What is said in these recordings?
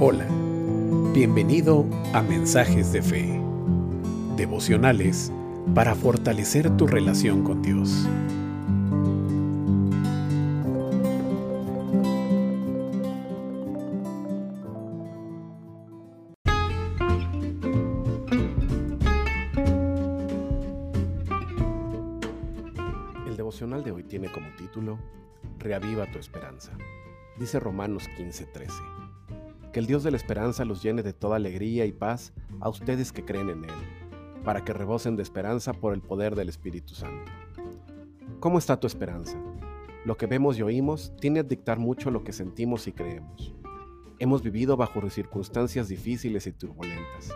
Hola, bienvenido a Mensajes de Fe, devocionales para fortalecer tu relación con Dios. Devocional de hoy tiene como título Reaviva tu esperanza. Dice Romanos 15:13. Que el Dios de la esperanza los llene de toda alegría y paz a ustedes que creen en Él, para que rebosen de esperanza por el poder del Espíritu Santo. ¿Cómo está tu esperanza? Lo que vemos y oímos tiene a dictar mucho lo que sentimos y creemos. Hemos vivido bajo circunstancias difíciles y turbulentas.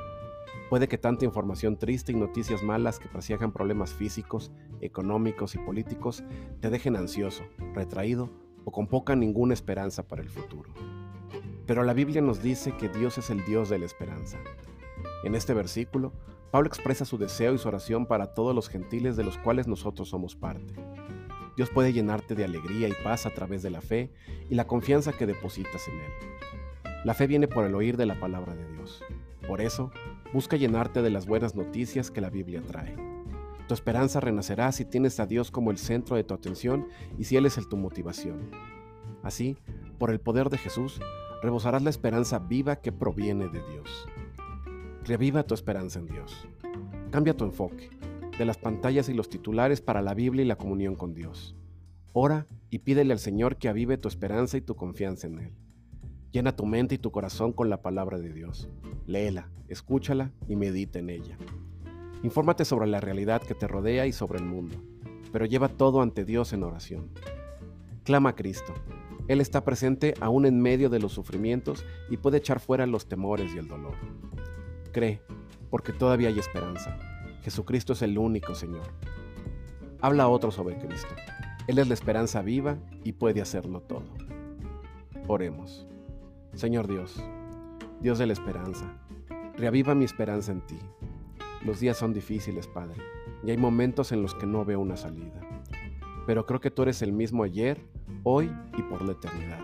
Puede que tanta información triste y noticias malas que presiagan problemas físicos, económicos y políticos te dejen ansioso, retraído o con poca ninguna esperanza para el futuro. Pero la Biblia nos dice que Dios es el Dios de la esperanza. En este versículo, Pablo expresa su deseo y su oración para todos los gentiles de los cuales nosotros somos parte. Dios puede llenarte de alegría y paz a través de la fe y la confianza que depositas en Él. La fe viene por el oír de la palabra de Dios. Por eso, busca llenarte de las buenas noticias que la Biblia trae. Tu esperanza renacerá si tienes a Dios como el centro de tu atención y si Él es el tu motivación. Así, por el poder de Jesús, rebosarás la esperanza viva que proviene de Dios. Reviva tu esperanza en Dios. Cambia tu enfoque de las pantallas y los titulares para la Biblia y la comunión con Dios. Ora y pídele al Señor que avive tu esperanza y tu confianza en Él. Llena tu mente y tu corazón con la palabra de Dios. Léela, escúchala y medita en ella. Infórmate sobre la realidad que te rodea y sobre el mundo, pero lleva todo ante Dios en oración. Clama a Cristo. Él está presente aún en medio de los sufrimientos y puede echar fuera los temores y el dolor. Cree, porque todavía hay esperanza. Jesucristo es el único Señor. Habla a otros sobre Cristo. Él es la esperanza viva y puede hacerlo todo. Oremos. Señor Dios, Dios de la esperanza, reaviva mi esperanza en ti. Los días son difíciles, Padre, y hay momentos en los que no veo una salida. Pero creo que tú eres el mismo ayer, hoy y por la eternidad.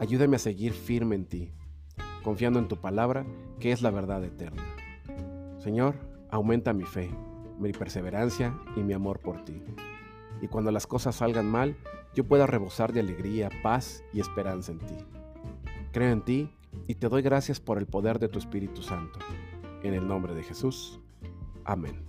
Ayúdame a seguir firme en ti, confiando en tu palabra, que es la verdad eterna. Señor, aumenta mi fe, mi perseverancia y mi amor por ti. Y cuando las cosas salgan mal, yo pueda rebosar de alegría, paz y esperanza en ti. Creo en ti y te doy gracias por el poder de tu Espíritu Santo. En el nombre de Jesús. Amén.